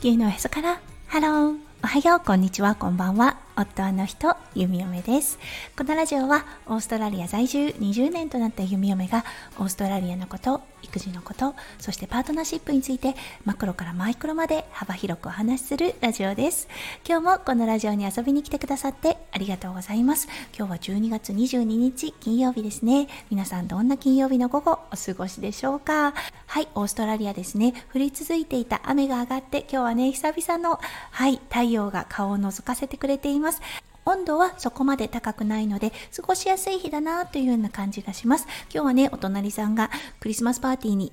地球のへそから。ハローおはよう。こんにちは。こんばんは。夫の人。弓嫁です。このラジオはオーストラリア在住。20年となった弓嫁がオーストラリアのこと育児のことそしてパートナーシップについてマクロからマイクロまで幅広くお話しするラジオです。今日もこのラジオに遊びに来てくださってありがとうございます。今日は12月22日金曜日ですね。皆さんどんな金曜日の午後お過ごしでしょうか。はいオーストラリアですね。降り続いていた雨が上がって今日はね久々のはい太陽が顔を覗かせてくれています。温度はそこまで高くないので過ごしやすい日だなというような感じがします今日はねお隣さんがクリスマスパーティーに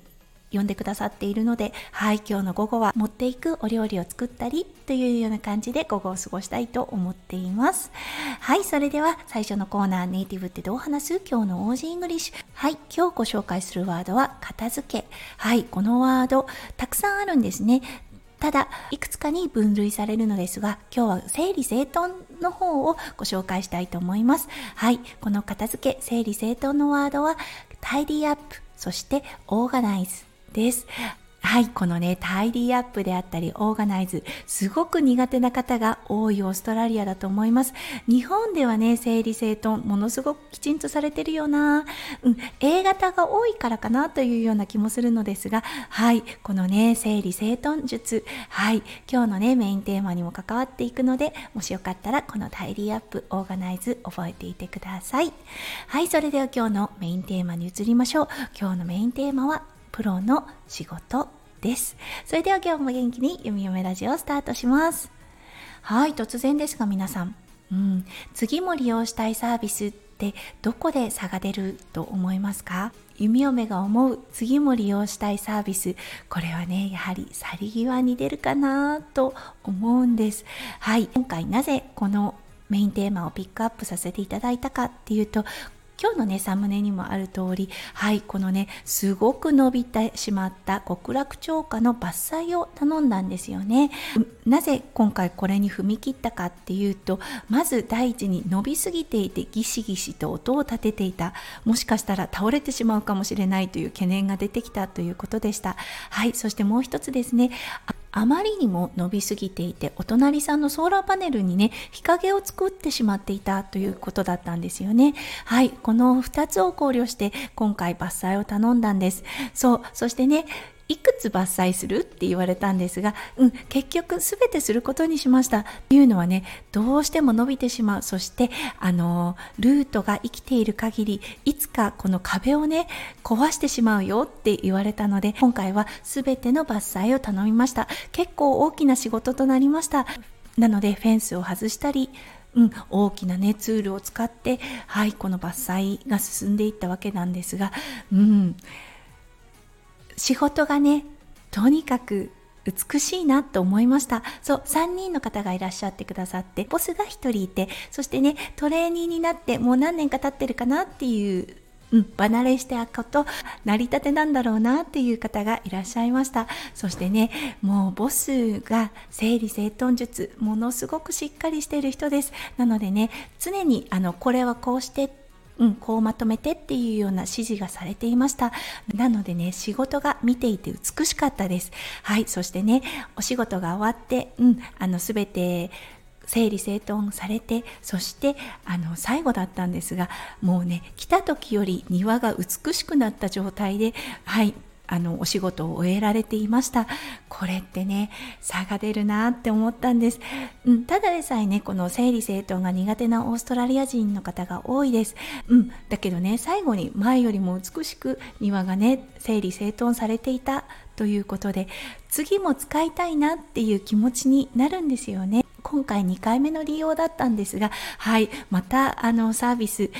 呼んでくださっているので、はい、今日の午後は持っていくお料理を作ったりというような感じで午後を過ごしたいと思っています。はい、それでは最初のコーナー、ネイティブってどう話す？今日の Aussie English。はい、今日ご紹介するワードは片付け。はい、このワード、たくさんあるんですね。ただ、いくつかに分類されるのですが、今日は整理整頓の方をご紹介したいと思います。はい、この片付け、整理整頓のワードは、タイディアップ、そしてオーガナイズです。はい、このね、タイディアップであったり、オーガナイズ、すごく苦手な方が多いオーストラリアだと思います。日本ではね、整理整頓、ものすごくきちんとされてるよな、うん、A 型が多いからかなというような気もするのですが、はい、このね、整理整頓術、はい、今日のね、メインテーマにも関わっていくので、もしよかったら、このタイディアップ、オーガナイズ、覚えていてください。はい、それでは今日のメインテーマに移りましょう。今日のメインテーマは、プロの仕事です。それでは今日も元気に弓嫁ラジオをスタートします。はい、突然ですが皆さん、うん、次も利用したいサービスってどこで差が出ると思いますか？弓嫁が思う次も利用したいサービス。これはねやはり去り際に出るかなと思うんです。はい。今回なぜこのメインテーマをピックアップさせていただいたかっていうと今日のねサムネにもある通りはいこのねすごく伸びてしまった極楽鳥花の伐採を頼んだんですよね。なぜ今回これに踏み切ったかっていうとまず第一に伸びすぎていてギシギシと音を立てていたもしかしたら倒れてしまうかもしれないという懸念が出てきたということでした。はいそしてもう一つですね。あまりにも伸びすぎていてお隣さんのソーラーパネルにね日陰を作ってしまっていたということだったんですよね。はいこの2つを考慮して今回伐採を頼んだんです。そうそしてねいくつ伐採するって言われたんですが、うん、結局すべてすることにしました。というのはね、どうしても伸びてしまう。そして、あの、ルートが生きている限り、いつかこの壁をね、壊してしまうよって言われたので、今回はすべての伐採を頼みました。結構大きな仕事となりました。なので、フェンスを外したり、うん、大きなねツールを使ってはいこの伐採が進んでいったわけなんですが、うん、仕事がねとにかく美しいなと思いました。そう3人の方がいらっしゃってくださってボスが1人いてそしてねトレーニーになってもう何年か経ってるかなっていううん、離れしてあこと成り立てなんだろうなっていう方がいらっしゃいました。そしてねもうボスが整理整頓術ものすごくしっかりしてる人です。なのでね常にあのこれはこうしてうん、こうまとめてっていうような指示がされていました。なのでね、仕事が見ていて美しかったです。はい、そしてね、お仕事が終わって、うん、あの、すべて、整理整頓されてそしてあの最後だったんですがもうね来た時より庭が美しくなった状態ではいあのお仕事を終えられていました。これってね差が出るなって思ったんです、うん、ただでさえねこの整理整頓が苦手なオーストラリア人の方が多いです、うん、だけどね最後に前よりも美しく庭がね整理整頓されていたということで次も使いたいなっていう気持ちになるんですよね。今回2回目の利用だったんですがはいまたあのサービス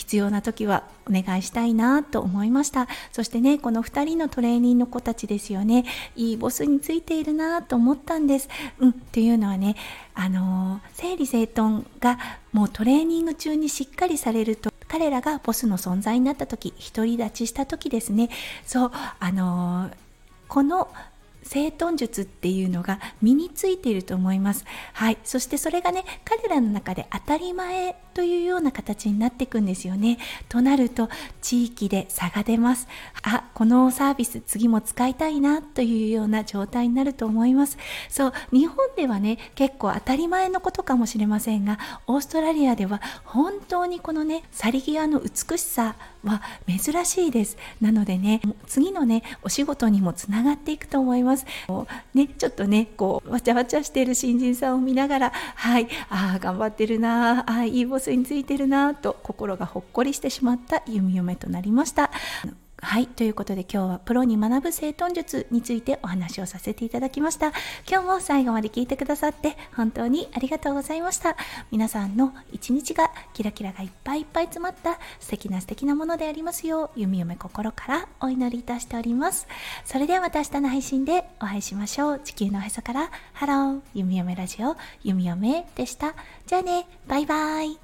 必要な時はお願いしたいなと思いました。そしてねこの2人のトレーニーの子たちですよね。いいボスについているなと思ったんです。うんっていうのはねあの整理整頓がもうトレーニング中にしっかりされると彼らがボスの存在になった時独り立ちした時ですね。そうあのこの整頓術っていうのが身についていると思います。はい。そしてそれがね、彼らの中で当たり前というような形になっていくんですよね。となると、地域で差が出ます。あ、このサービス次も使いたいなというような状態になると思います。そう、日本ではね、結構当たり前のことかもしれませんが、オーストラリアでは本当にこのね、去り際の美しさは珍しいです。なのでね、次のね、お仕事にもつながっていくと思います。ね、ちょっとね、こう、わちゃわちゃしている新人さんを見ながら、はい、ああ、頑張ってるな、ああ、いいボスについてるな、と心がほっこりしてしまった弓嫁となりました。はい。ということで今日はプロに学ぶ整頓術についてお話をさせていただきました。今日も最後まで聞いてくださって本当にありがとうございました。皆さんの一日がキラキラがいっぱいいっぱい詰まった素敵な素敵なものでありますよう、弓嫁心からお祈りいたしております。それではまた明日の配信でお会いしましょう。地球のへそからハロー、弓嫁ラジオ、弓嫁でした。じゃあね、バイバイ。